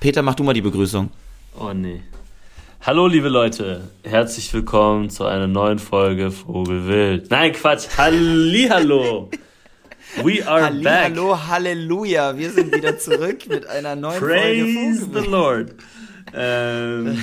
Peter, mach du mal die Begrüßung. Oh nee. Hallo liebe Leute, herzlich willkommen zu einer neuen Folge Vogelwild. Nein, Quatsch, Hallihallo. We are Halli, back. Hallo, Halleluja, wir sind wieder zurück mit einer neuen Praise Folge Praise the Lord. Ähm,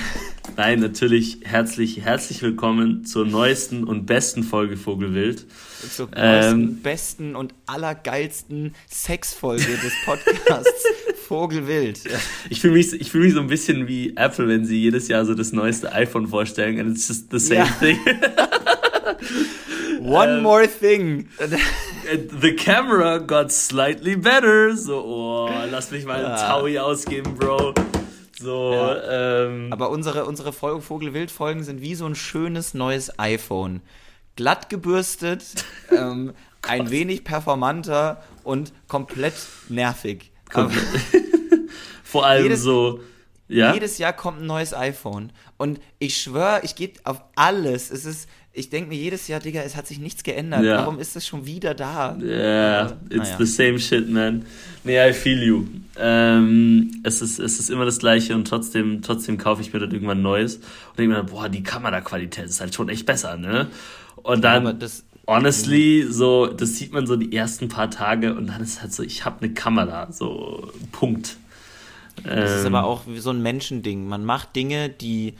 nein, natürlich herzlich, herzlich willkommen zur neuesten und besten Folge Vogelwild. Zur neuesten, ähm, besten und allergeilsten Sexfolge des Podcasts Vogelwild. Ich fühle mich, ich fühl mich so ein bisschen wie Apple, wenn sie jedes Jahr so das neueste iPhone vorstellen and it's just the same ja. thing. One um, more thing. The camera got slightly better. So, oh, lass mich mal ein ja. Taui ausgeben, Bro. So, ja. ähm, Aber unsere, unsere Vogelwild-Folgen sind wie so ein schönes neues iPhone. Glatt gebürstet, ähm, ein wenig performanter und komplett nervig. Komplett. Vor allem jedes, so. Ja? Jedes Jahr kommt ein neues iPhone. Und ich schwöre, ich gehe auf alles. Es ist ich denke mir jedes Jahr, Digga, es hat sich nichts geändert. Ja. Warum ist es schon wieder da? Yeah, it's naja. the same shit, man. Nee, I feel you. Ähm, es, ist, es ist immer das Gleiche und trotzdem, trotzdem kaufe ich mir dann irgendwann Neues und denke mir, boah, die Kameraqualität ist halt schon echt besser, ne? Und dann, ja, das, honestly, so, das sieht man so die ersten paar Tage und dann ist halt so, ich habe eine Kamera, so, Punkt. Das ähm, ist aber auch so ein Menschending. Man macht Dinge, die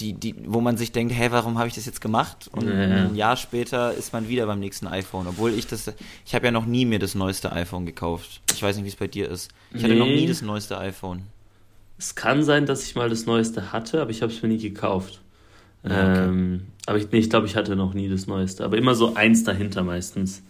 die, die, wo man sich denkt, hey, warum habe ich das jetzt gemacht? Und ja. ein Jahr später ist man wieder beim nächsten iPhone. Obwohl ich das, ich habe ja noch nie mir das neueste iPhone gekauft. Ich weiß nicht, wie es bei dir ist. Ich nee. hatte noch nie das neueste iPhone. Es kann sein, dass ich mal das neueste hatte, aber ich habe es mir nie gekauft. Okay. ähm, aber ich, nee, ich glaube, ich hatte noch nie das neueste. Aber immer so eins dahinter meistens.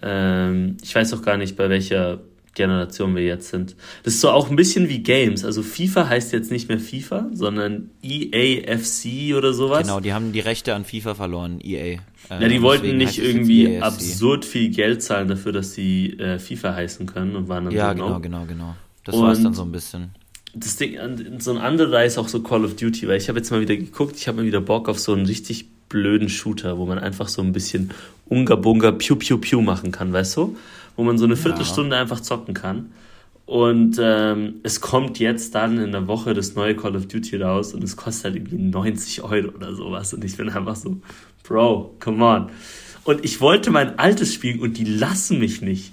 Ähm, ich weiß auch gar nicht, bei welcher Generation wir jetzt sind. Das ist so auch ein bisschen wie Games. Also FIFA heißt jetzt nicht mehr FIFA, sondern EAFC oder sowas. Genau, die haben die Rechte an FIFA verloren, EA. ja, die wollten nicht irgendwie absurd viel Geld zahlen dafür, dass sie äh, FIFA heißen können und waren dann Ja, genau, genau, genau. Das war es dann so ein bisschen. Das Ding, so ein anderer ist auch so Call of Duty, weil ich habe jetzt mal wieder geguckt, ich habe mal wieder Bock auf so einen richtig blöden Shooter, wo man einfach so ein bisschen Unga Bunga Piu Piu Piu machen kann, weißt du? wo man so eine Viertelstunde ja. einfach zocken kann. Und ähm, es kommt jetzt dann in der Woche das neue Call of Duty raus und es kostet halt irgendwie 90 Euro oder sowas. Und ich bin einfach so, Bro, come on. Und ich wollte mein altes spielen und die lassen mich nicht.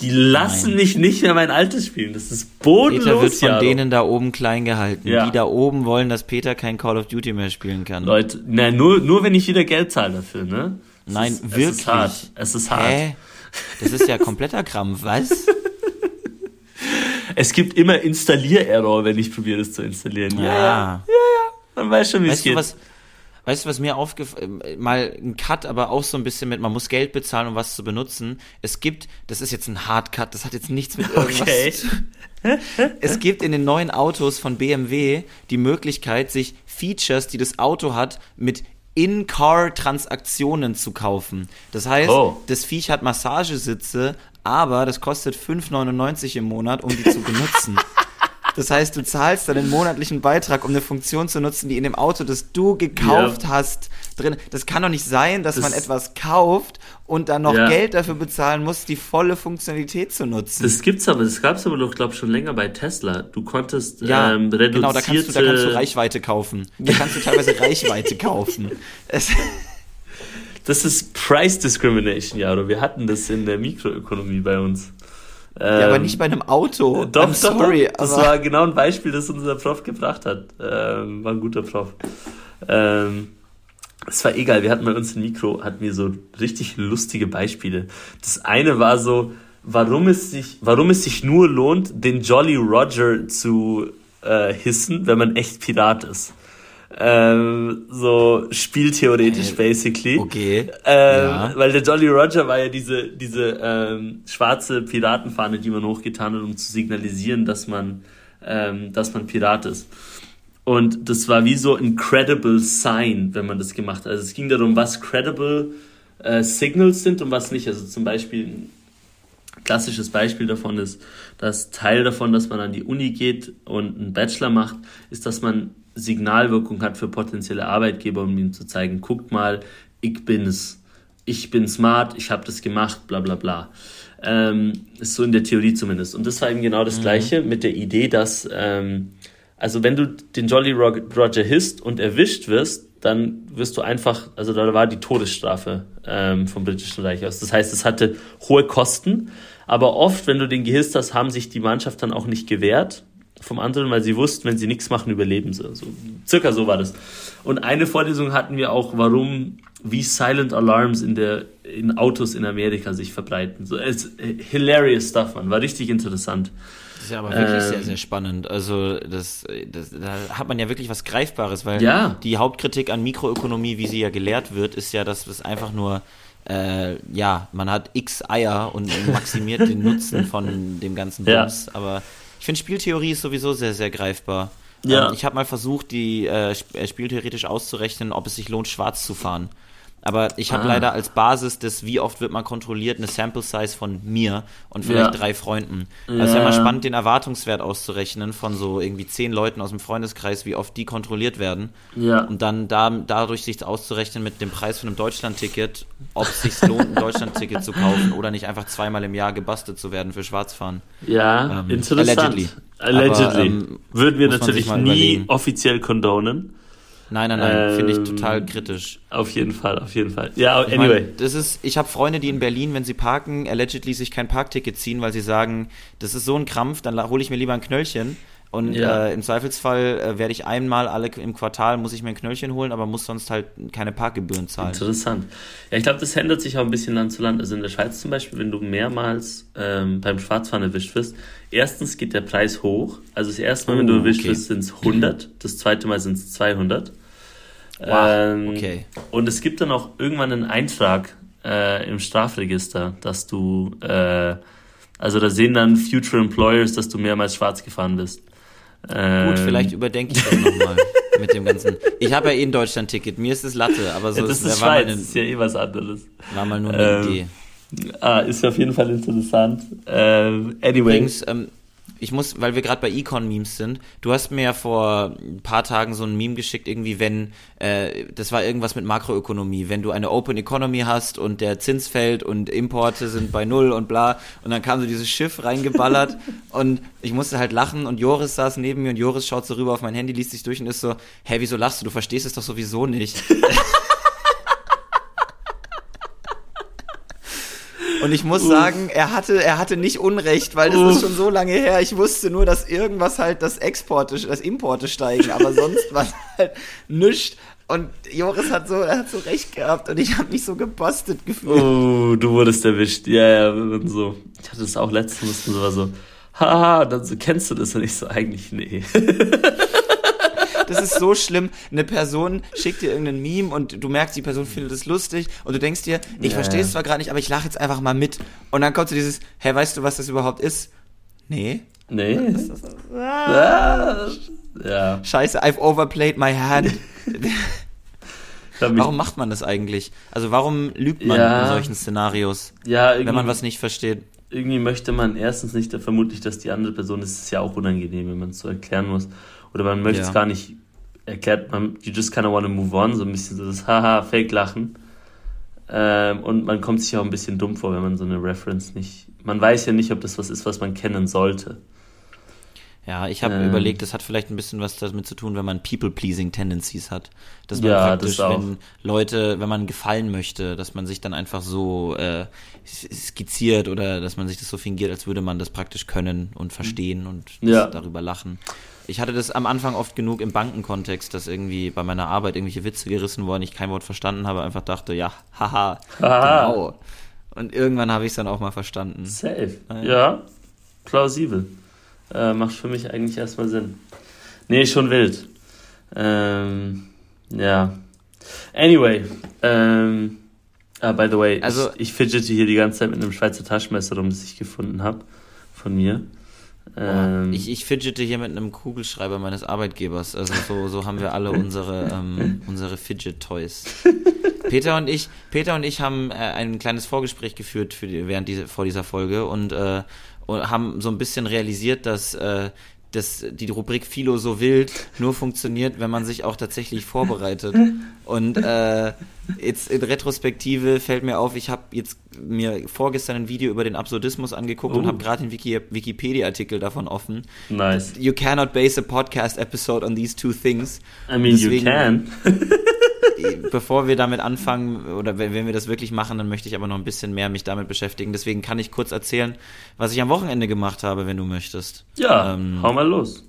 Die lassen Nein. mich nicht mehr mein altes spielen. Das ist bodenlos. Peter wird von ja, denen da oben klein gehalten. Ja. Die da oben wollen, dass Peter kein Call of Duty mehr spielen kann. Leute, nein, nur, nur wenn ich wieder Geld zahle dafür, ne? Es Nein, ist, wirklich. Es ist hart. Es ist hart. Hä? Das ist ja kompletter Krampf, was? Es gibt immer Installiererror, wenn ich probiere, das zu installieren. Ja, ja, ja. ja, Man weiß schon, wie es geht. Du, was, weißt du, was mir aufgefallen mal ein Cut, aber auch so ein bisschen mit, man muss Geld bezahlen, um was zu benutzen. Es gibt, das ist jetzt ein Hardcut, das hat jetzt nichts mit irgendwas okay. zu tun. Es gibt in den neuen Autos von BMW die Möglichkeit, sich Features, die das Auto hat, mit in-Car-Transaktionen zu kaufen. Das heißt, oh. das Viech hat Massagesitze, aber das kostet 5,99 im Monat, um die zu benutzen. Das heißt, du zahlst dann den monatlichen Beitrag, um eine Funktion zu nutzen, die in dem Auto, das du gekauft ja. hast, drin. Das kann doch nicht sein, dass das man etwas kauft und dann noch ja. Geld dafür bezahlen muss, die volle Funktionalität zu nutzen. Das gibt's aber, das gab's aber doch, glaube schon länger bei Tesla. Du konntest ja, ähm, reduzierte... Genau, da kannst, du, da kannst du Reichweite kaufen. Da kannst du teilweise Reichweite kaufen. Es das ist Price Discrimination, ja, oder wir hatten das in der Mikroökonomie bei uns. Ähm, ja, aber nicht bei einem Auto. Doch, I'm sorry. Doch, das war genau ein Beispiel, das unser Prof gebracht hat. Ähm, war ein guter Prof. Ähm, es war egal, wir hatten bei uns im Mikro, hatten wir so richtig lustige Beispiele. Das eine war so, warum es sich, warum es sich nur lohnt, den Jolly Roger zu äh, hissen, wenn man echt Pirat ist. Ähm, so spieltheoretisch, äh, basically. Okay. Ähm, ja. Weil der Jolly Roger war ja diese, diese ähm, schwarze Piratenfahne, die man hochgetan hat, um zu signalisieren, dass man, ähm, dass man Pirat ist. Und das war wie so ein credible Sign, wenn man das gemacht hat. Also es ging darum, was credible äh, Signals sind und was nicht. Also zum Beispiel ein klassisches Beispiel davon ist, dass Teil davon, dass man an die Uni geht und einen Bachelor macht, ist, dass man Signalwirkung hat für potenzielle Arbeitgeber, um ihnen zu zeigen, guckt mal, ich bin es. ich bin smart, ich habe das gemacht, bla bla bla. Ähm, ist so in der Theorie zumindest. Und das war eben genau das mhm. Gleiche mit der Idee, dass, ähm, also wenn du den Jolly Roger hisst und erwischt wirst, dann wirst du einfach, also da war die Todesstrafe ähm, vom Britischen Reich aus. Das heißt, es hatte hohe Kosten, aber oft, wenn du den gehisst hast, haben sich die Mannschaft dann auch nicht gewehrt vom anderen, weil sie wussten, wenn sie nichts machen, überleben sie. So, circa so war das. Und eine Vorlesung hatten wir auch, warum, wie Silent Alarms in der, in Autos in Amerika sich verbreiten. So, es, hilarious stuff, man. War richtig interessant. Das ist ja aber wirklich ähm, sehr, sehr spannend. Also, das, das, da hat man ja wirklich was Greifbares, weil ja. die Hauptkritik an Mikroökonomie, wie sie ja gelehrt wird, ist ja, dass es einfach nur äh, ja, man hat x Eier und maximiert den Nutzen von dem ganzen Bums, ja. aber ich finde, Spieltheorie ist sowieso sehr, sehr greifbar. Ja. Ähm, ich habe mal versucht, die äh, äh, spieltheoretisch auszurechnen, ob es sich lohnt, schwarz zu fahren. Aber ich habe ah. leider als Basis des, wie oft wird man kontrolliert, eine Sample Size von mir und vielleicht ja. drei Freunden. Also ja. es ist ja mal spannend, den Erwartungswert auszurechnen von so irgendwie zehn Leuten aus dem Freundeskreis, wie oft die kontrolliert werden. Ja. Und dann da, dadurch sich auszurechnen mit dem Preis von einem Deutschlandticket, ob es sich lohnt, ein Deutschlandticket zu kaufen oder nicht einfach zweimal im Jahr gebastelt zu werden für Schwarzfahren. Ja, ähm, interessant. Allegedly. Allegedly. Aber, ähm, Würden wir natürlich nie überlegen. offiziell condonen. Nein, nein, nein, ähm, finde ich total kritisch. Auf jeden Fall, auf jeden Fall. Ja, ich anyway. Mein, das ist, ich habe Freunde, die in Berlin, wenn sie parken, allegedly sich kein Parkticket ziehen, weil sie sagen, das ist so ein Krampf, dann hole ich mir lieber ein Knöllchen. Und ja. äh, im Zweifelsfall äh, werde ich einmal alle im Quartal muss ich mir ein Knöllchen holen, aber muss sonst halt keine Parkgebühren zahlen. Interessant. Ja, ich glaube, das ändert sich auch ein bisschen Land zu Land. Also in der Schweiz zum Beispiel, wenn du mehrmals ähm, beim Schwarzfahren erwischt wirst, erstens geht der Preis hoch. Also das erste Mal, oh, wenn du oh, erwischt okay. wirst, sind es 100. Das zweite Mal sind es 200. Wow, ähm, okay. Und es gibt dann auch irgendwann einen Eintrag äh, im Strafregister, dass du, äh, also da sehen dann Future Employers, dass du mehrmals schwarz gefahren bist. Ähm, Gut, vielleicht überdenke ich das nochmal mit dem ganzen. Ich habe ja eh ein Deutschland-Ticket, mir ist es Latte, aber so ja, das ist, ist, Schweiz, eine, ist ja eh was anderes. War mal nur eine ähm, Idee. Ah, ist auf jeden Fall interessant. Ähm, anyway. Übrigens, ähm, ich muss, weil wir gerade bei Econ-Memes sind, du hast mir ja vor ein paar Tagen so ein Meme geschickt, irgendwie, wenn, äh, das war irgendwas mit Makroökonomie, wenn du eine Open Economy hast und der Zins fällt und Importe sind bei Null und bla, und dann kam so dieses Schiff reingeballert und ich musste halt lachen und Joris saß neben mir und Joris schaut so rüber auf mein Handy, liest sich durch und ist so, hä, wieso lachst du? Du verstehst es doch sowieso nicht. Und ich muss sagen, er hatte, er hatte nicht Unrecht, weil das ist schon so lange her. Ich wusste nur, dass irgendwas halt das Exporte, das Importe steigen, aber sonst war halt nichts. Und Joris hat so, er hat so recht gehabt und ich habe mich so gebostet gefühlt. Oh, du wurdest erwischt. Ja, ja, und so. Ich hatte das auch letztens so war so, haha, dann so, kennst du das? Und ich so, eigentlich, nee. das ist so schlimm. Eine Person schickt dir irgendein Meme und du merkst, die Person findet es lustig und du denkst dir, ich ja. verstehe es zwar gerade nicht, aber ich lache jetzt einfach mal mit. Und dann kommt so dieses, hä, weißt du, was das überhaupt ist? Nee. Nee. Das ist, ah. ja. Scheiße, I've overplayed my hand. warum macht man das eigentlich? Also warum lügt man ja. in solchen Szenarios, ja, wenn man was nicht versteht? Irgendwie möchte man erstens nicht vermutlich, dass die andere Person, es ist ja auch unangenehm, wenn man es so erklären muss. Oder man möchte es ja. gar nicht, erklärt man, you just kind of want to move on, so ein bisschen so das Haha, Fake-Lachen. Ähm, und man kommt sich auch ein bisschen dumm vor, wenn man so eine Reference nicht, man weiß ja nicht, ob das was ist, was man kennen sollte. Ja, ich habe ähm, überlegt, das hat vielleicht ein bisschen was damit zu tun, wenn man People-Pleasing-Tendencies hat. Dass man ja, praktisch, das wenn Leute, wenn man gefallen möchte, dass man sich dann einfach so äh, skizziert oder dass man sich das so fingiert, als würde man das praktisch können und verstehen und ja. darüber lachen. Ich hatte das am Anfang oft genug im Bankenkontext, dass irgendwie bei meiner Arbeit irgendwelche Witze gerissen wurden, ich kein Wort verstanden habe, einfach dachte, ja, haha, haha. genau. Und irgendwann habe ich es dann auch mal verstanden. Safe. Ja, ja plausibel. Äh, macht für mich eigentlich erstmal Sinn. Nee, schon wild. Ähm, ja. Anyway, ähm, ah, by the way, also, ich, ich fidgete hier die ganze Zeit mit einem Schweizer Taschenmesser rum, das ich gefunden habe von mir. Ähm, ich, ich fidgete hier mit einem Kugelschreiber meines Arbeitgebers. Also so, so haben wir alle unsere, ähm, unsere Fidget-Toys. Peter und ich, Peter und ich haben äh, ein kleines Vorgespräch geführt für die, während diese, vor dieser Folge und, äh, und haben so ein bisschen realisiert, dass äh, dass die Rubrik Philo so wild nur funktioniert, wenn man sich auch tatsächlich vorbereitet. Und äh, jetzt in Retrospektive fällt mir auf, ich habe jetzt mir vorgestern ein Video über den Absurdismus angeguckt oh. und habe gerade den Wiki Wikipedia-Artikel davon offen. Nice. You cannot base a podcast episode on these two things. I mean, Deswegen, you can. bevor wir damit anfangen, oder wenn, wir das wirklich machen, dann möchte ich aber noch ein bisschen mehr mich damit beschäftigen. Deswegen kann ich kurz erzählen, was ich am Wochenende gemacht habe, wenn du möchtest. Ja, ähm, hau mal los.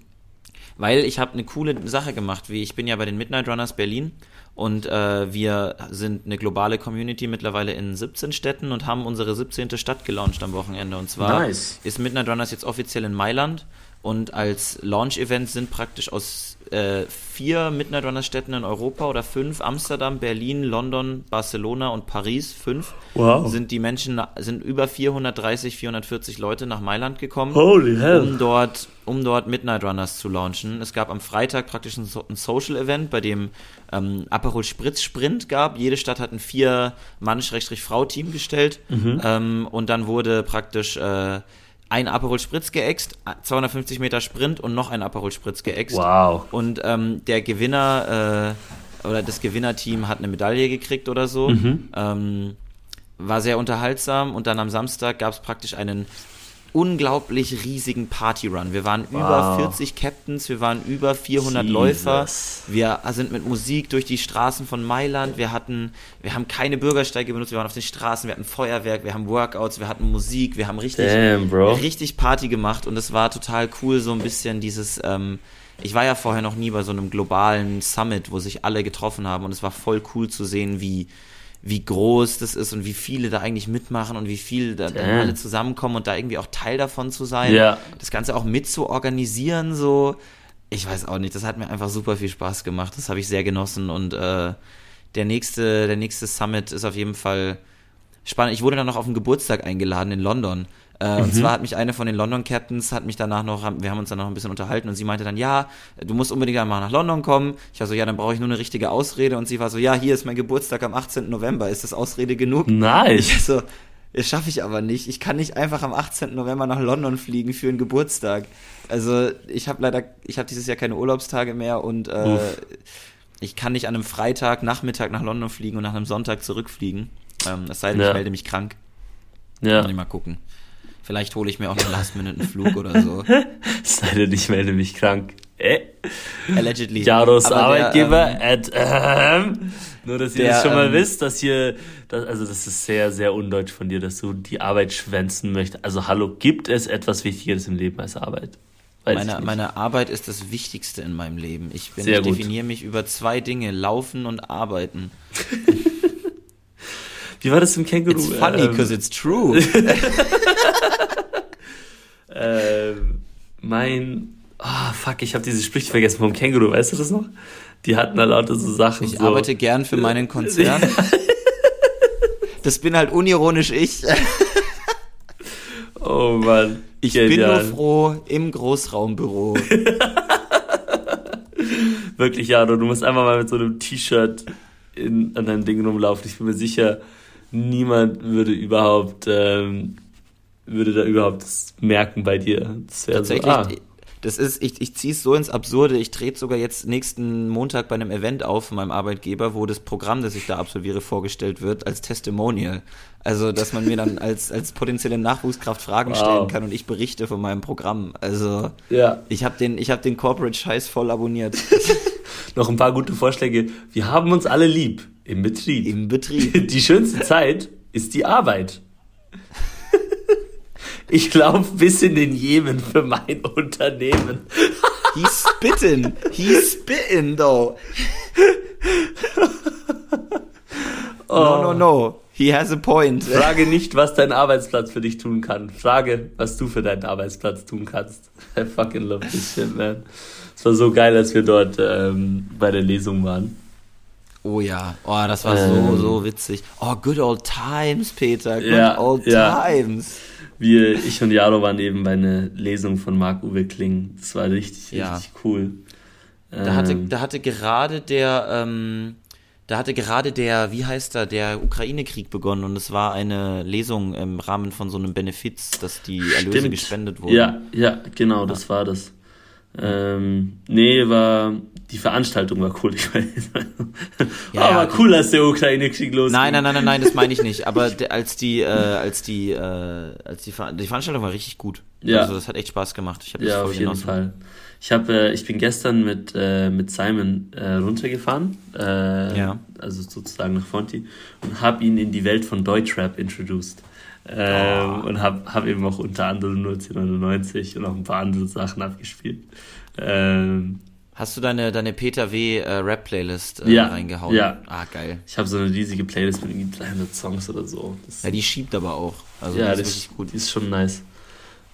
Weil ich habe eine coole Sache gemacht, wie ich bin ja bei den Midnight Runners Berlin und äh, wir sind eine globale Community mittlerweile in 17 Städten und haben unsere 17. Stadt gelauncht am Wochenende. Und zwar nice. ist Midnight Runners jetzt offiziell in Mailand und als Launch-Event sind praktisch aus äh, vier Midnight Runners Städten in Europa oder fünf, Amsterdam, Berlin, London, Barcelona und Paris, fünf, wow. sind die Menschen, sind über 430, 440 Leute nach Mailand gekommen, Holy hell. um dort, um dort Midnight Runners zu launchen. Es gab am Freitag praktisch ein, ein Social-Event, bei dem ähm, Aperol Spritz Sprint gab. Jede Stadt hat ein vier Mann-Frau-Team gestellt mhm. ähm, und dann wurde praktisch äh, ein Aperol Spritz geäxt, 250 Meter Sprint und noch ein Aperol Spritz geäxt. Wow. Und ähm, der Gewinner äh, oder das Gewinnerteam hat eine Medaille gekriegt oder so. Mhm. Ähm, war sehr unterhaltsam und dann am Samstag gab es praktisch einen unglaublich riesigen Partyrun. Wir waren wow. über 40 Captains, wir waren über 400 Jesus. Läufer. Wir sind mit Musik durch die Straßen von Mailand. Wir hatten, wir haben keine Bürgersteige benutzt, wir waren auf den Straßen, wir hatten Feuerwerk, wir haben Workouts, wir hatten Musik, wir haben richtig, Damn, richtig Party gemacht und es war total cool, so ein bisschen dieses, ähm, ich war ja vorher noch nie bei so einem globalen Summit, wo sich alle getroffen haben und es war voll cool zu sehen, wie wie groß das ist und wie viele da eigentlich mitmachen und wie viel da dann alle zusammenkommen und da irgendwie auch Teil davon zu sein. Ja. Das Ganze auch mit zu organisieren, so. Ich weiß auch nicht, das hat mir einfach super viel Spaß gemacht. Das habe ich sehr genossen und äh, der nächste, der nächste Summit ist auf jeden Fall spannend. Ich wurde dann noch auf den Geburtstag eingeladen in London. Äh, mhm. Und zwar hat mich eine von den London Captains, hat mich danach noch, wir haben uns dann noch ein bisschen unterhalten und sie meinte dann, ja, du musst unbedingt einmal nach London kommen. Ich war so, ja, dann brauche ich nur eine richtige Ausrede. Und sie war so, ja, hier ist mein Geburtstag am 18. November. Ist das Ausrede genug? Nice. Ich so, das schaffe ich aber nicht. Ich kann nicht einfach am 18. November nach London fliegen für einen Geburtstag. Also ich habe leider, ich habe dieses Jahr keine Urlaubstage mehr und äh, ich kann nicht an einem Freitag Nachmittag nach London fliegen und nach einem Sonntag zurückfliegen. Ähm, es sei denn, ja. ich melde mich krank. Ja. Kann ich mal gucken. Vielleicht hole ich mir auch einen Flug oder so. Sei denn, ich melde mich krank. Äh. Allegedly. Jaros Aber Arbeitgeber der, ähm, at, ähm, Nur, dass ihr der, das schon mal ähm, wisst, dass hier, das, also das ist sehr, sehr undeutsch von dir, dass du die Arbeit schwänzen möchtest. Also hallo, gibt es etwas Wichtigeres im Leben als Arbeit? meine, meine Arbeit ist das Wichtigste in meinem Leben. Ich, bin, ich definiere mich über zwei Dinge, Laufen und Arbeiten. Wie war das im Känguru? It's funny, because ähm, it's true. ähm, mein, ah oh, fuck, ich habe diese Sprüche vergessen vom Känguru, weißt du das noch? Die hatten da lauter so Sachen. Ich so. arbeite gern für meinen Konzern. das bin halt unironisch ich. oh Mann. Ich Genial. bin nur froh im Großraumbüro. Wirklich, Jaro, du musst einfach mal mit so einem T-Shirt an deinem Ding rumlaufen. Ich bin mir sicher, niemand würde überhaupt, ähm, würde da überhaupt merken bei dir. Das Tatsächlich, so, ah. das ist, ich, ich ziehe es so ins Absurde, ich trete sogar jetzt nächsten Montag bei einem Event auf von meinem Arbeitgeber, wo das Programm, das ich da absolviere, vorgestellt wird, als Testimonial. Also, dass man mir dann als, als potenzielle Nachwuchskraft Fragen wow. stellen kann und ich berichte von meinem Programm. Also, ja. ich habe den, ich hab den Corporate Scheiß voll abonniert. Noch ein paar gute Vorschläge. Wir haben uns alle lieb. Im Betrieb. Im Betrieb. Die schönste Zeit ist die Arbeit. Ich laufe bis in den Jemen für mein Unternehmen. He's spitting. He's spitting, though. Oh. No, no, no. He has a point. Frage nicht, was dein Arbeitsplatz für dich tun kann. Frage, was du für deinen Arbeitsplatz tun kannst. I fucking love this shit, man. Es war so geil, als wir dort ähm, bei der Lesung waren. Oh ja, oh, das war ähm, so, so witzig. Oh, good old times, Peter, good ja, old ja. times. Wir, ich und Jaro waren eben bei einer Lesung von Marc-Uwe Kling. Das war richtig, ja. richtig cool. Da hatte, ähm, da hatte gerade der, ähm, da hatte gerade der, wie heißt er, der Ukraine-Krieg begonnen und es war eine Lesung im Rahmen von so einem Benefiz, dass die Erlöse Stimmt. gespendet wurden. Ja, ja, genau, das war das. Ähm, nee, war die Veranstaltung war cool. Ich weiß, ja, aber ja, cool, als der Ukraine-Krieg losging. Nein, nein, nein, nein, nein, das meine ich nicht. Aber als die, äh, als die, äh, als die, Ver die Veranstaltung war richtig gut. Ja. Also das hat echt Spaß gemacht. Ich habe ja, auf jeden genossen. Fall. Ich habe, äh, ich bin gestern mit äh, mit Simon äh, runtergefahren, äh, ja. also sozusagen nach Fonti und habe ihn in die Welt von Deutschrap introduced. Ähm, oh. Und habe hab eben auch unter anderem 1999 und auch ein paar andere Sachen abgespielt. Ähm, Hast du deine, deine Peter W. Äh, Rap-Playlist äh, ja, reingehauen? Ja. Ah, geil. Ich habe so eine riesige Playlist mit irgendwie 300 Songs oder so. Das ja, die schiebt aber auch. Also ja, die ist wirklich gut. Die ist schon nice.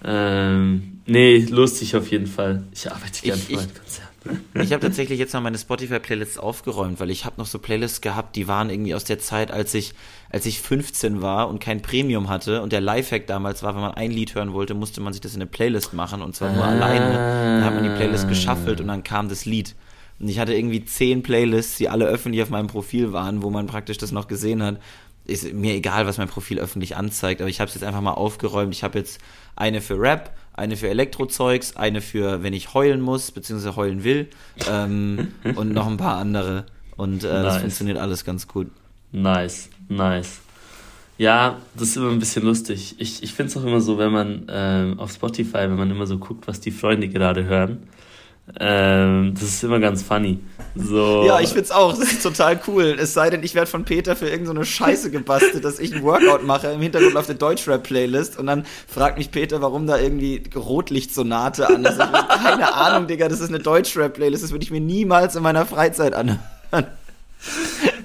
Ähm, nee, lustig auf jeden Fall. Ich arbeite gerne für ein Konzert. Ich habe tatsächlich jetzt noch meine Spotify-Playlists aufgeräumt, weil ich habe noch so Playlists gehabt, die waren irgendwie aus der Zeit, als ich, als ich 15 war und kein Premium hatte. Und der Lifehack damals war, wenn man ein Lied hören wollte, musste man sich das in eine Playlist machen und zwar nur ah. alleine. Dann hat man die Playlist geschaffelt und dann kam das Lied. Und ich hatte irgendwie zehn Playlists, die alle öffentlich auf meinem Profil waren, wo man praktisch das noch gesehen hat. Ist mir egal, was mein Profil öffentlich anzeigt, aber ich habe es jetzt einfach mal aufgeräumt. Ich habe jetzt eine für Rap, eine für Elektrozeugs, eine für, wenn ich heulen muss, beziehungsweise heulen will, ähm, und noch ein paar andere. Und äh, nice. das funktioniert alles ganz gut. Nice, nice. Ja, das ist immer ein bisschen lustig. Ich, ich finde es auch immer so, wenn man ähm, auf Spotify, wenn man immer so guckt, was die Freunde gerade hören, ähm, das ist immer ganz funny. So. Ja, ich find's auch. Das ist total cool. Es sei denn, ich werde von Peter für irgendeine so Scheiße gebastelt, dass ich ein Workout mache im Hintergrund auf der Deutschrap-Playlist und dann fragt mich Peter, warum da irgendwie Rotlichtsonate an ist. Ich keine Ahnung, Digga, das ist eine Deutschrap-Playlist. Das würde ich mir niemals in meiner Freizeit anhören.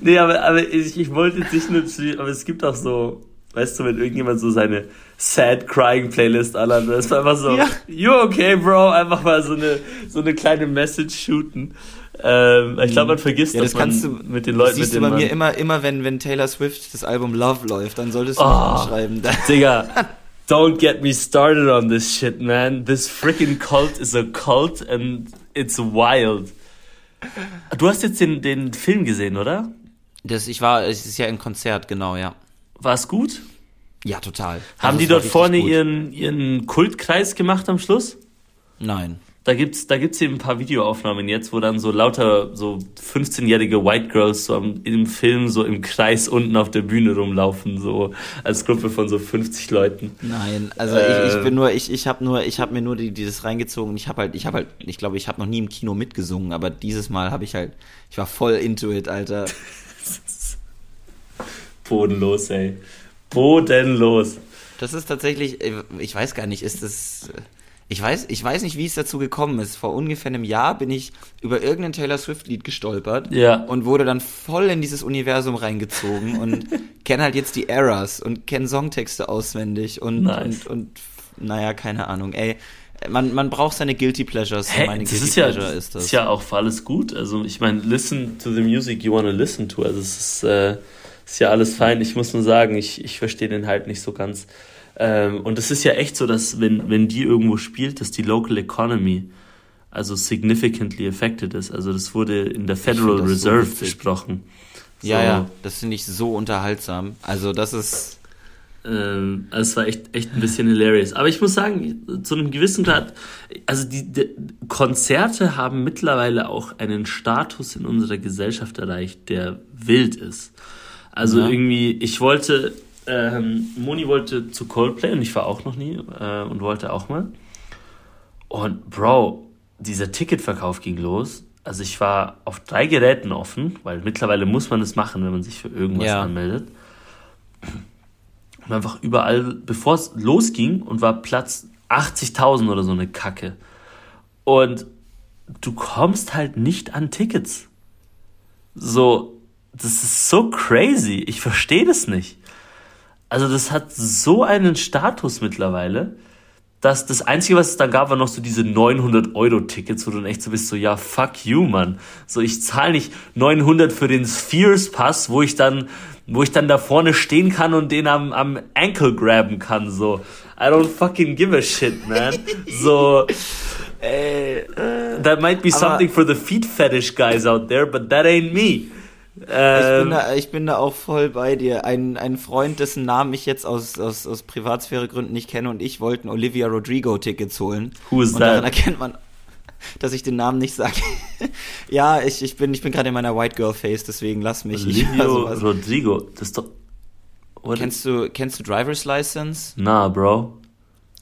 Nee, aber, aber ich, ich wollte jetzt nicht nur, aber es gibt auch so Weißt du, wenn irgendjemand so seine Sad Crying Playlist anhat, das war einfach so, ja. you okay, Bro? Einfach mal so eine, so eine kleine Message shooten. Ähm, ich glaube, man vergisst, ja, das dass kannst man du, mit den Leuten. Das siehst du bei mir immer, immer wenn, wenn Taylor Swift das Album Love läuft, dann solltest du oh, anschreiben. Digga, don't get me started on this shit, man. This freaking cult is a cult and it's wild. Du hast jetzt den, den Film gesehen, oder? Das, ich war, es ist ja ein Konzert, genau, ja. War es gut? Ja, total. Haben also die dort vorne ihren, ihren Kultkreis gemacht am Schluss? Nein. Da gibt's, da gibt's eben ein paar Videoaufnahmen jetzt, wo dann so lauter so 15-jährige White Girls so am, im Film so im Kreis unten auf der Bühne rumlaufen, so als Gruppe von so 50 Leuten. Nein, also äh, ich, ich bin nur, ich, ich habe nur, ich habe mir nur die, dieses reingezogen. Ich habe halt, ich habe halt, ich glaube, ich habe noch nie im Kino mitgesungen, aber dieses Mal habe ich halt, ich war voll into it, Alter. Bodenlos, ey. Bodenlos. Das ist tatsächlich, äh, ich weiß gar nicht, ist das. Ich weiß, ich weiß nicht, wie es dazu gekommen ist. Vor ungefähr einem Jahr bin ich über irgendein Taylor Swift-Lied gestolpert ja. und wurde dann voll in dieses Universum reingezogen und kenne halt jetzt die Eras und kenne Songtexte auswendig und, nice. und, und, naja, keine Ahnung. Ey, man, man braucht seine Guilty Pleasures. Hey, meine das Guilty ist ja, Pleasure ist das. ist ja auch für alles gut. Also ich meine, listen to the music you want to listen to. Also es ist. Äh ist ja alles fein. Ich muss nur sagen, ich, ich verstehe den halt nicht so ganz. Ähm, und es ist ja echt so, dass wenn, wenn die irgendwo spielt, dass die Local Economy also significantly affected ist. Also das wurde in der Federal Reserve so besprochen. So. Ja, ja, das finde ich so unterhaltsam. Also das ist... Ähm, also es war echt, echt ein bisschen hilarious. Aber ich muss sagen, zu einem gewissen Grad, also die, die Konzerte haben mittlerweile auch einen Status in unserer Gesellschaft erreicht, der wild ist. Also ja. irgendwie, ich wollte, ähm, Moni wollte zu Coldplay und ich war auch noch nie äh, und wollte auch mal. Und Bro, dieser Ticketverkauf ging los. Also ich war auf drei Geräten offen, weil mittlerweile muss man das machen, wenn man sich für irgendwas ja. anmeldet. Und einfach überall, bevor es losging und war Platz 80.000 oder so eine Kacke. Und du kommst halt nicht an Tickets. So, das ist so crazy. Ich verstehe das nicht. Also das hat so einen Status mittlerweile, dass das Einzige, was es da gab, war noch so diese 900 Euro Tickets, wo du dann echt so bist, so ja, fuck you, man. So, ich zahle nicht 900 für den Spheres Pass, wo ich dann, wo ich dann da vorne stehen kann und den am, am Ankle graben kann, so. I don't fucking give a shit, man. So, äh, that might be something for the feet fetish guys out there, but that ain't me. Ähm, ich, bin ähm, da, ich bin da auch voll bei dir. Ein, ein Freund, dessen Namen ich jetzt aus, aus, aus Privatsphäregründen nicht kenne und ich wollten Olivia Rodrigo Tickets holen. Who is und that? daran erkennt man, dass ich den Namen nicht sage. ja, ich, ich bin, ich bin gerade in meiner White Girl Face, deswegen lass mich. Olivio Rodrigo, das ist doch. Kennst du, kennst du Driver's License? Na, Bro.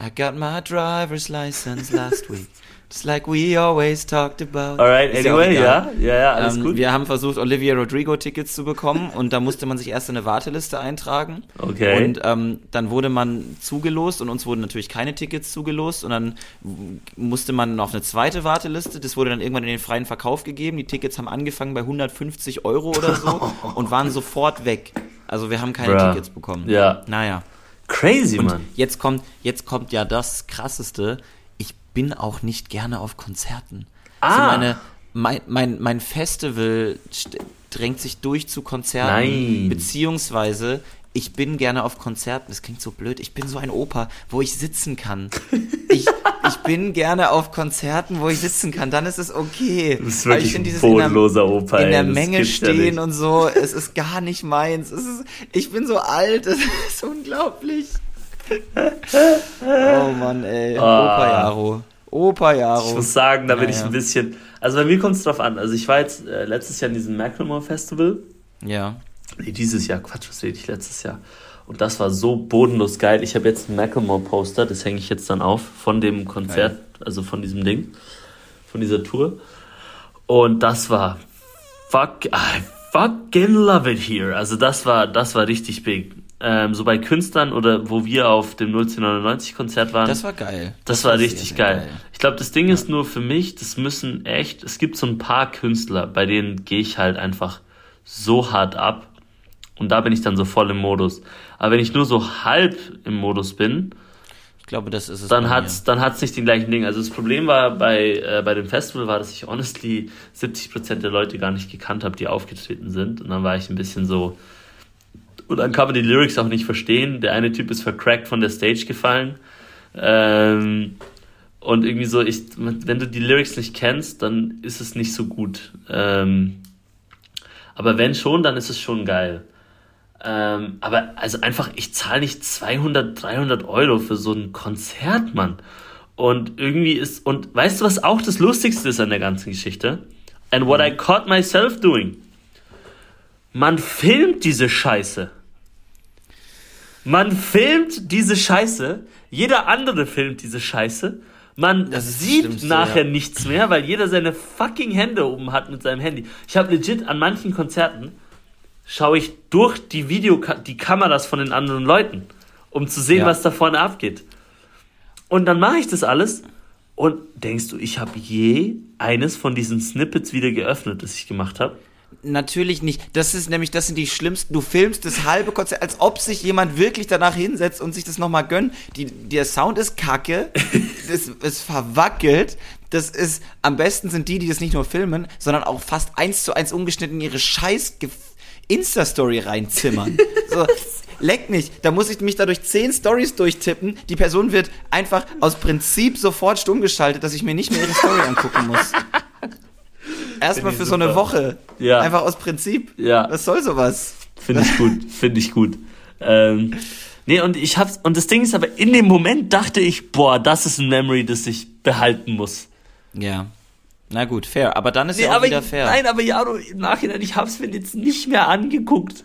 I got my driver's license last week. Just like we always talked about. Alright, anyway, ja, ja, ja, alles ähm, gut. Wir haben versucht, Olivia Rodrigo Tickets zu bekommen und da musste man sich erst in eine Warteliste eintragen. Okay. Und ähm, dann wurde man zugelost und uns wurden natürlich keine Tickets zugelost und dann musste man auf eine zweite Warteliste. Das wurde dann irgendwann in den freien Verkauf gegeben. Die Tickets haben angefangen bei 150 Euro oder so und waren sofort weg. Also wir haben keine Bruh. Tickets bekommen. Ja. Naja. Crazy, und Mann. Jetzt kommt, jetzt kommt ja das Krasseste bin auch nicht gerne auf Konzerten. Ah. Also meine, mein, mein, mein Festival drängt sich durch zu Konzerten. Nein. Beziehungsweise ich bin gerne auf Konzerten, das klingt so blöd, ich bin so ein Opa, wo ich sitzen kann. Ich, ich bin gerne auf Konzerten, wo ich sitzen kann, dann ist es okay. Das ist wirklich ein bodenloser Opa. In der, in der Menge stehen ja und so, es ist gar nicht meins. Ist, ich bin so alt, es ist unglaublich oh Mann, ey. Oh. Opa Jaro. Opa Jaro. Ich muss sagen, da bin ja, ich ein bisschen. Also bei mir kommt es drauf an. Also ich war jetzt äh, letztes Jahr in diesem Macklemore Festival. Ja. Nee, dieses Jahr, Quatsch, was rede ich letztes Jahr? Und das war so bodenlos geil. Ich habe jetzt ein Macklemore-Poster, das hänge ich jetzt dann auf, von dem Konzert, geil. also von diesem Ding, von dieser Tour. Und das war fuck, I fucking love it here. Also das war, das war richtig big ähm, so bei Künstlern oder wo wir auf dem 1999 Konzert waren. Das war geil. Das, das war, war richtig geil. geil. Ich glaube, das Ding ja. ist nur für mich, das müssen echt, es gibt so ein paar Künstler, bei denen gehe ich halt einfach so hart ab und da bin ich dann so voll im Modus. Aber wenn ich nur so halb im Modus bin, ich glaube, das ist es. Dann hat's, dann hat's nicht den gleichen Ding. Also das Problem war bei äh, bei dem Festival war, dass ich honestly 70% der Leute gar nicht gekannt habe, die aufgetreten sind. Und dann war ich ein bisschen so, und dann kann man die Lyrics auch nicht verstehen. Der eine Typ ist vercrackt von der Stage gefallen. Ähm, und irgendwie so, ich, wenn du die Lyrics nicht kennst, dann ist es nicht so gut. Ähm, aber wenn schon, dann ist es schon geil. Ähm, aber also einfach, ich zahle nicht 200, 300 Euro für so ein Konzert, Mann. Und irgendwie ist, und weißt du, was auch das Lustigste ist an der ganzen Geschichte? And what I caught myself doing. Man filmt diese Scheiße. Man filmt diese Scheiße. Jeder andere filmt diese Scheiße. Man sieht nachher ja. nichts mehr, weil jeder seine fucking Hände oben hat mit seinem Handy. Ich habe legit an manchen Konzerten schaue ich durch die Video die Kameras von den anderen Leuten, um zu sehen, ja. was da vorne abgeht. Und dann mache ich das alles und denkst du, ich habe je eines von diesen Snippets wieder geöffnet, das ich gemacht habe? Natürlich nicht. Das ist nämlich, das sind die schlimmsten. Du filmst das halbe Konzert, als ob sich jemand wirklich danach hinsetzt und sich das nochmal gönnt. Die, der Sound ist kacke, es, es verwackelt. Das ist, am besten sind die, die das nicht nur filmen, sondern auch fast eins zu eins umgeschnitten in ihre scheiß Insta-Story reinzimmern. So, leck nicht. Da muss ich mich dadurch zehn Stories durchtippen. Die Person wird einfach aus Prinzip sofort stumm geschaltet, dass ich mir nicht mehr ihre Story angucken muss. Erstmal für so eine Woche. Ja. Einfach aus Prinzip. Ja. Was soll sowas? Finde ich gut. Finde ich gut. Ähm, nee, und ich hab's, und das Ding ist aber, in dem Moment dachte ich, boah, das ist ein Memory, das ich behalten muss. Ja. Na gut, fair. Aber dann ist nee, ja auch wieder ich, fair. Nein, aber ja, im Nachhinein, ich hab's mir jetzt nicht mehr angeguckt.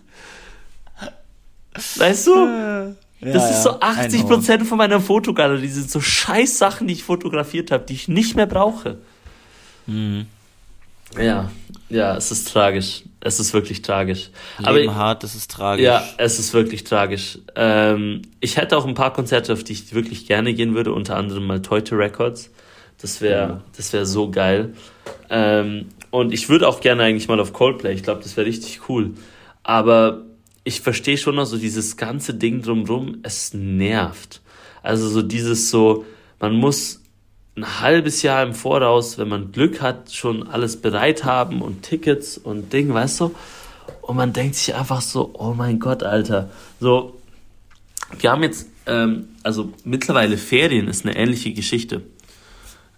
Weißt du? Ja, das ist so 80% von meiner Fotogalerie. sind so scheiß Sachen, die ich fotografiert habe, die ich nicht mehr brauche. Mhm. Ja, ja, es ist tragisch. Es ist wirklich tragisch. Leben Aber hart, es ist tragisch. Ja, es ist wirklich tragisch. Ähm, ich hätte auch ein paar Konzerte, auf die ich wirklich gerne gehen würde, unter anderem mal Teute Records. Das wäre, ja. das wäre so geil. Ähm, und ich würde auch gerne eigentlich mal auf Coldplay. Ich glaube, das wäre richtig cool. Aber ich verstehe schon noch so dieses ganze Ding drumrum. Es nervt. Also so dieses so, man muss ein halbes Jahr im Voraus, wenn man Glück hat, schon alles bereit haben und Tickets und Ding, weißt du? Und man denkt sich einfach so, oh mein Gott, Alter. So, wir haben jetzt, ähm, also mittlerweile Ferien ist eine ähnliche Geschichte.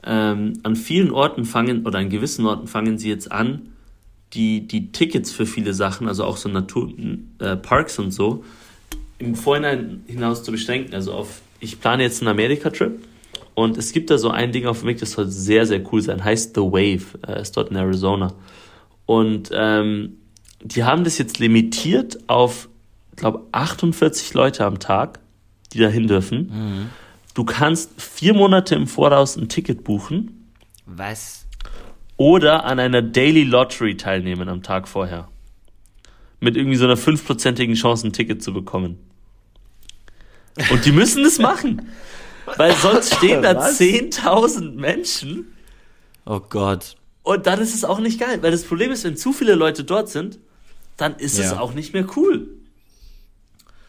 Ähm, an vielen Orten fangen, oder an gewissen Orten fangen sie jetzt an, die, die Tickets für viele Sachen, also auch so Naturparks äh, und so, im Vorhinein hinaus zu beschränken. Also auf, ich plane jetzt einen Amerika-Trip Und es gibt da so ein Ding auf dem Weg, das soll sehr, sehr cool sein. Heißt The Wave. Äh, ist dort in Arizona. Und ähm, die haben das jetzt limitiert auf, glaube 48 Leute am Tag, die da hin dürfen. Mhm. Du kannst vier Monate im Voraus ein Ticket buchen. Was? Oder an einer Daily Lottery teilnehmen am Tag vorher. Mit irgendwie so einer fünfprozentigen Chance ein Ticket zu bekommen. Und die müssen das machen. Weil sonst stehen da 10.000 Menschen. Oh Gott. Und dann ist es auch nicht geil. Weil das Problem ist, wenn zu viele Leute dort sind, dann ist ja. es auch nicht mehr cool.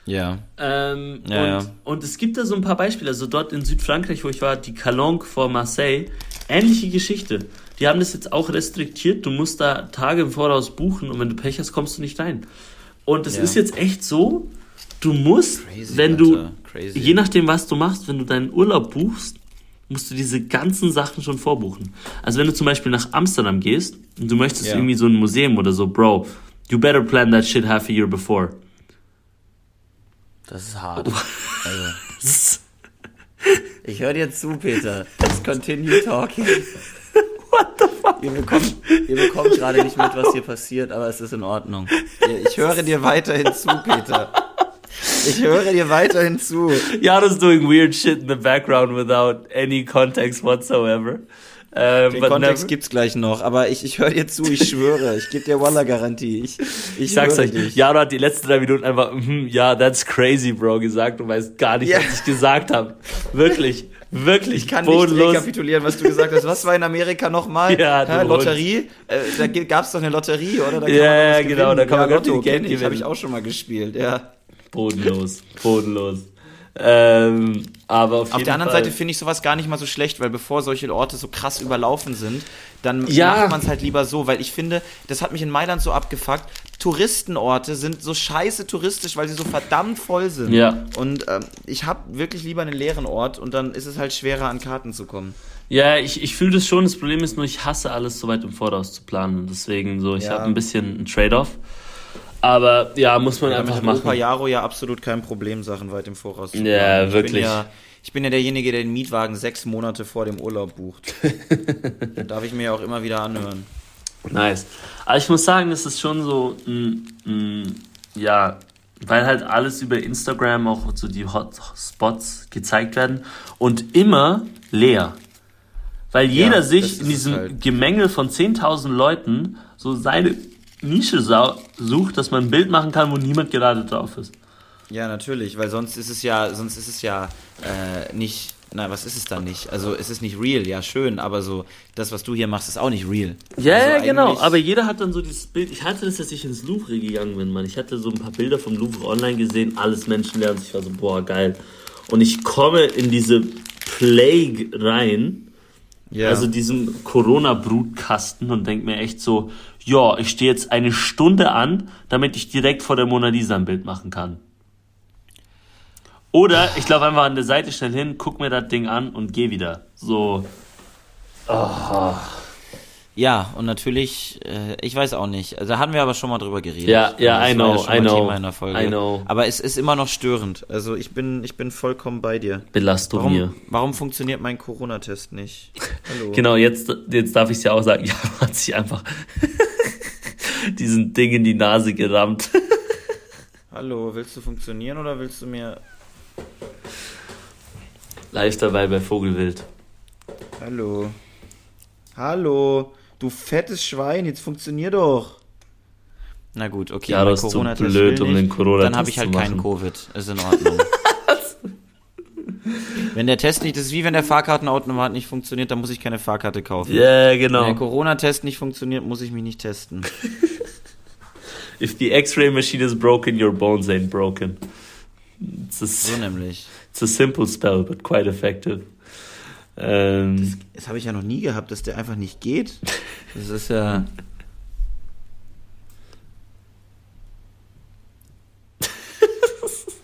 Ja. Ähm, ja, und, ja. und es gibt da so ein paar Beispiele. Also dort in Südfrankreich, wo ich war, die Calanque vor Marseille, ähnliche Geschichte. Die haben das jetzt auch restriktiert. Du musst da Tage im Voraus buchen und wenn du Pech hast, kommst du nicht rein. Und es ist jetzt echt so, du musst, Crazy, wenn du, Crazy. je nachdem, was du machst, wenn du deinen Urlaub buchst, musst du diese ganzen Sachen schon vorbuchen. Also wenn du zum Beispiel nach Amsterdam gehst und du möchtest ja. irgendwie so ein Museum oder so, Bro, you better plan that shit half a year before. Das ist hart. Also, ich höre dir zu, Peter. Let's continue talking. What the fuck? Ihr bekommt, ihr bekommt gerade nicht mit, was hier passiert, aber es ist in Ordnung. Ich höre dir weiterhin zu, Peter. Ich höre dir weiterhin zu. Yada's doing weird shit in the background without any context whatsoever. Ähm, Den Kontext never... gibt's gleich noch, aber ich, ich höre dir zu, ich schwöre, ich gebe dir Walla-Garantie. Ich, ich, ich sag's euch, dich. Jaro hat die letzten drei Minuten einfach, mm, ja, that's crazy, Bro, gesagt und weiß gar nicht, yeah. was ich gesagt habe. Wirklich. Wirklich, ich kann bodenlos. nicht rekapitulieren, was du gesagt hast. Was war in Amerika nochmal? Ja, Hä, Lotterie? Äh, da gab's doch eine Lotterie, oder? Da ja, ja genau, da kann man ja, Lotto, kenne ich, habe ich auch schon mal gespielt, ja. Bodenlos, bodenlos. Ähm, aber auf, auf der anderen Fall. Seite finde ich sowas gar nicht mal so schlecht, weil bevor solche Orte so krass überlaufen sind, dann ja. macht man es halt lieber so, weil ich finde, das hat mich in Mailand so abgefuckt. Touristenorte sind so scheiße touristisch, weil sie so verdammt voll sind. Ja. Und ähm, ich habe wirklich lieber einen leeren Ort und dann ist es halt schwerer an Karten zu kommen. Ja, ich, ich fühle das schon. Das Problem ist nur, ich hasse alles so weit im Voraus zu planen. Deswegen so, ich ja. habe ein bisschen ein Trade-off. Aber ja, muss man ja, einfach machen. Mit Jaro ja absolut kein Problem, Sachen weit im Voraus zu planen. Ja, ich wirklich. Bin ja, ich bin ja derjenige, der den Mietwagen sechs Monate vor dem Urlaub bucht. Darf ich mir ja auch immer wieder anhören. Nice. Aber ich muss sagen, es ist schon so, mm, mm, ja, weil halt alles über Instagram auch so die Hotspots gezeigt werden und immer leer. Weil jeder ja, sich in diesem halt. Gemengel von 10.000 Leuten so seine Nische sucht, dass man ein Bild machen kann, wo niemand gerade drauf ist. Ja, natürlich, weil sonst ist es ja, sonst ist es ja äh, nicht, na, was ist es dann nicht? Also es ist nicht real, ja schön, aber so das, was du hier machst, ist auch nicht real. Ja, also ja, genau, aber jeder hat dann so dieses Bild. Ich hatte das, dass ich ins Louvre gegangen bin, Mann. Ich hatte so ein paar Bilder vom Louvre online gesehen, alles Menschenleer und ich war so, boah, geil. Und ich komme in diese Plague rein, ja. also diesem Corona-Brutkasten und denke mir echt so, ja, ich stehe jetzt eine Stunde an, damit ich direkt vor der Mona Lisa ein Bild machen kann. Oder ich laufe einfach an der Seite schnell hin, guck mir das Ding an und gehe wieder. So. Oh. Ja, und natürlich, äh, ich weiß auch nicht. Also, da hatten wir aber schon mal drüber geredet. Ja, ja, also, I know, ja I know. Thema in der Folge. I know. Aber es ist immer noch störend. Also ich bin, ich bin vollkommen bei dir. Belastung warum, mir. Warum funktioniert mein Corona-Test nicht? Hallo. genau, jetzt, jetzt darf ich es ja auch sagen. Ja, hat sich einfach diesen Ding in die Nase gerammt. Hallo, willst du funktionieren oder willst du mir. Live dabei bei Vogelwild. Hallo. Hallo, du fettes Schwein, jetzt funktioniert doch. Na gut, okay. Ja, das ist so blöd, um den Corona Dann habe ich halt keinen Covid. Ist in Ordnung. wenn der Test nicht, das ist wie wenn der Fahrkartenautomat nicht funktioniert, dann muss ich keine Fahrkarte kaufen. Ja, yeah, genau. Wenn der Corona-Test nicht funktioniert, muss ich mich nicht testen. If the X-ray machine is broken, your bones ain't broken. A, so nämlich. It's a simple spell, but quite effective. Ähm, das, das habe ich ja noch nie gehabt, dass der einfach nicht geht. Das ist ja.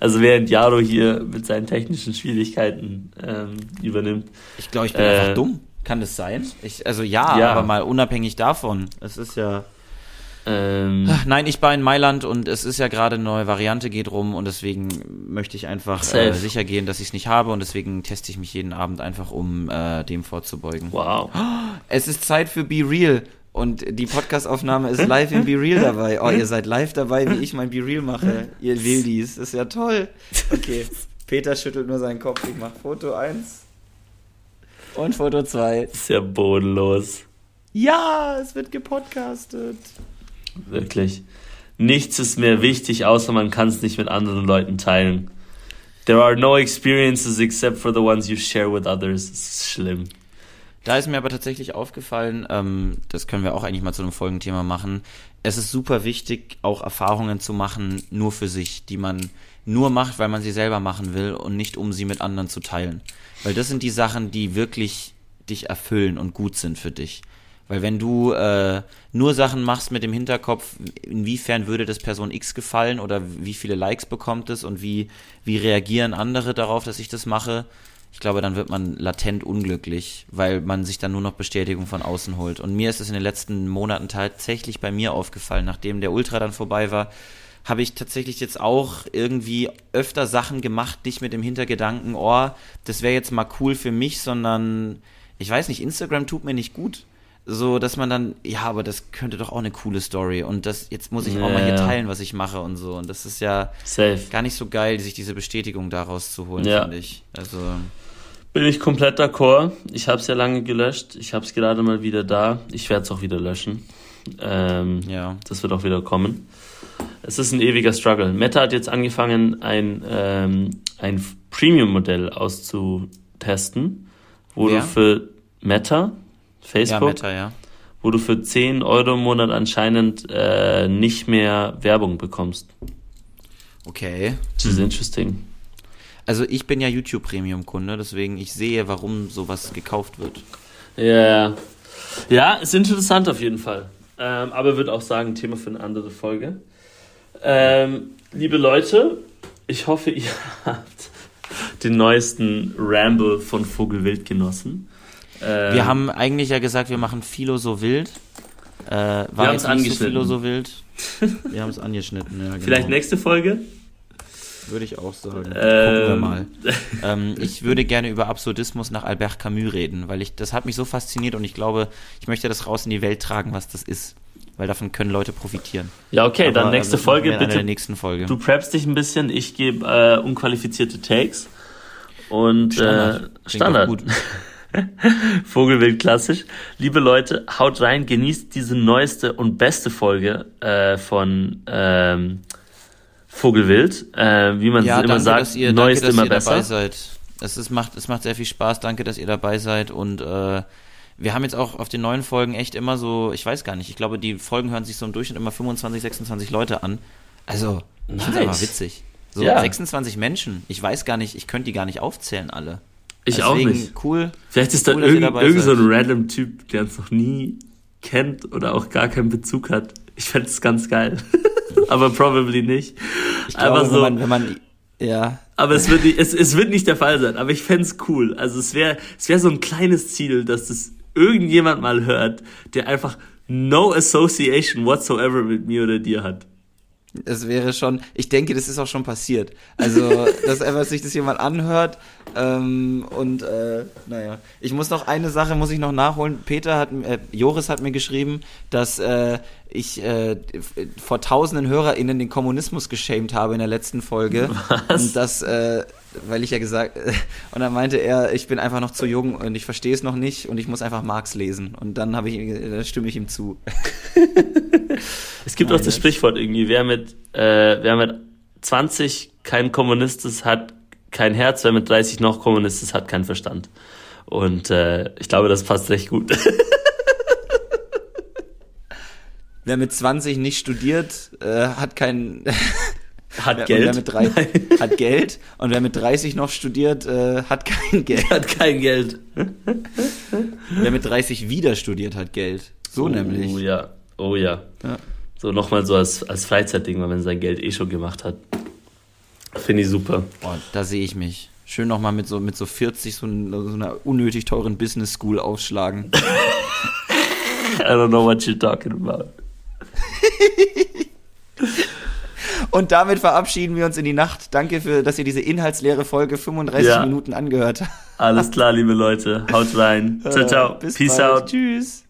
Also während Jaro hier mit seinen technischen Schwierigkeiten ähm, übernimmt. Ich glaube, ich bin äh, einfach dumm. Kann das sein? Ich, also ja, ja, aber mal unabhängig davon. Es ist ja. Ähm, Nein, ich war in Mailand und es ist ja gerade eine neue Variante geht rum und deswegen möchte ich einfach äh, sicher gehen, dass ich es nicht habe und deswegen teste ich mich jeden Abend einfach, um äh, dem vorzubeugen. Wow. Es ist Zeit für Be Real. Und die Podcastaufnahme ist live in Be Real dabei. Oh, ihr seid live dabei, wie ich mein Be Real mache. Ihr Wildis. Das ist ja toll. Okay. Peter schüttelt nur seinen Kopf. Ich mach Foto 1 und Foto 2. Ist ja bodenlos. Ja, es wird gepodcastet. Wirklich. Nichts ist mehr wichtig, außer man kann es nicht mit anderen Leuten teilen. There are no experiences except for the ones you share with others. Das ist schlimm. Da ist mir aber tatsächlich aufgefallen, ähm, das können wir auch eigentlich mal zu einem Folgenthema machen. Es ist super wichtig, auch Erfahrungen zu machen, nur für sich, die man nur macht, weil man sie selber machen will und nicht um sie mit anderen zu teilen. Weil das sind die Sachen, die wirklich dich erfüllen und gut sind für dich. Weil wenn du äh, nur Sachen machst mit dem Hinterkopf, inwiefern würde das Person X gefallen oder wie viele Likes bekommt es und wie, wie reagieren andere darauf, dass ich das mache, ich glaube, dann wird man latent unglücklich, weil man sich dann nur noch Bestätigung von außen holt. Und mir ist es in den letzten Monaten tatsächlich bei mir aufgefallen, nachdem der Ultra dann vorbei war, habe ich tatsächlich jetzt auch irgendwie öfter Sachen gemacht, nicht mit dem Hintergedanken, oh, das wäre jetzt mal cool für mich, sondern ich weiß nicht, Instagram tut mir nicht gut. So, dass man dann, ja, aber das könnte doch auch eine coole Story und das, jetzt muss ich ja, auch mal hier teilen, was ich mache und so. Und das ist ja Safe. gar nicht so geil, sich diese Bestätigung daraus zu holen, ja. finde ich. Also. Bin ich komplett d'accord. Ich habe es ja lange gelöscht. Ich habe es gerade mal wieder da. Ich werde es auch wieder löschen. Ähm, ja. Das wird auch wieder kommen. Es ist ein ewiger Struggle. Meta hat jetzt angefangen, ein, ähm, ein Premium-Modell auszutesten, wo Wer? du für Meta, Facebook, ja, Meta, ja. wo du für 10 Euro im Monat anscheinend äh, nicht mehr Werbung bekommst. Okay. Das ist hm. interesting. Also ich bin ja YouTube Premium Kunde, deswegen ich sehe, warum sowas gekauft wird. Ja, ja, ist interessant auf jeden Fall. Ähm, aber würde auch sagen, Thema für eine andere Folge. Ähm, liebe Leute, ich hoffe, ihr habt den neuesten Ramble von Vogelwild genossen. Ähm, wir haben eigentlich ja gesagt, wir machen Philo so wild. Äh, war wir haben es angeschnitten. So Philo so wild. Wir haben es angeschnitten, ja. Genau. Vielleicht nächste Folge? Würde ich auch sagen. Ähm, Gucken wir mal. ähm, ich würde gerne über Absurdismus nach Albert Camus reden, weil ich das hat mich so fasziniert und ich glaube, ich möchte das raus in die Welt tragen, was das ist. Weil davon können Leute profitieren. Ja, okay, Aber, dann nächste also, Folge bitte. Der nächsten Folge. Du preppst dich ein bisschen, ich gebe äh, unqualifizierte Takes. Und Standard. Äh, Standard. Gut. Vogelwild klassisch. Liebe Leute, haut rein, genießt diese neueste und beste Folge äh, von ähm, Vogelwild, äh, wie man ja, immer danke, sagt, ihr, Neues danke, dass immer ihr besser. Dabei seid. Es, ist, macht, es macht sehr viel Spaß, danke, dass ihr dabei seid und äh, wir haben jetzt auch auf den neuen Folgen echt immer so, ich weiß gar nicht, ich glaube, die Folgen hören sich so im Durchschnitt immer 25, 26 Leute an. Also, ich nice. finde aber witzig. So ja. 26 Menschen, ich weiß gar nicht, ich könnte die gar nicht aufzählen alle. Ich Deswegen, auch nicht. Cool. Vielleicht ist cool, da irgend, irgend so ein random Typ, der uns noch nie kennt oder auch gar keinen Bezug hat. Ich fände es ganz geil. aber probably nicht. Ich glaube, so, wenn man, wenn man ja. Aber es wird nicht, es, es wird nicht der Fall sein, aber ich fände es cool. Also es wäre es wäre so ein kleines Ziel, dass das irgendjemand mal hört, der einfach no association whatsoever mit mir oder dir hat. Es wäre schon, ich denke, das ist auch schon passiert. Also, dass einfach sich das jemand anhört ähm, und äh, naja. Ich muss noch eine Sache muss ich noch nachholen. Peter hat, äh, Joris hat mir geschrieben, dass äh, ich äh, vor tausenden HörerInnen den Kommunismus geschämt habe in der letzten Folge. Was? Und das, äh, weil ich ja gesagt, und dann meinte er, ich bin einfach noch zu jung und ich verstehe es noch nicht und ich muss einfach Marx lesen. Und dann habe ich, da stimme ich ihm zu. es gibt Nein, auch das Sprichwort irgendwie, wer mit, äh, wer mit 20 kein Kommunist ist, hat kein Herz, wer mit 30 noch Kommunist ist, hat keinen Verstand. Und äh, ich glaube, das passt recht gut. wer mit 20 nicht studiert, äh, hat kein hat Geld. Wer mit drei, hat Geld und wer mit 30 noch studiert, äh, hat kein Geld. Hat kein Geld. wer mit 30 wieder studiert, hat Geld. So oh, nämlich. Oh ja, oh ja. ja. So nochmal so als, als Freizeitding, weil man sein Geld eh schon gemacht hat. Finde ich super. Boah, da sehe ich mich. Schön nochmal mit so, mit so 40 so, ein, so einer unnötig teuren Business School aufschlagen. I don't know what you're talking about. Und damit verabschieden wir uns in die Nacht. Danke für, dass ihr diese inhaltsleere Folge 35 ja. Minuten angehört habt. Alles klar, liebe Leute. Haut rein. Ciao, ciao. Bis Peace bald. out. Tschüss.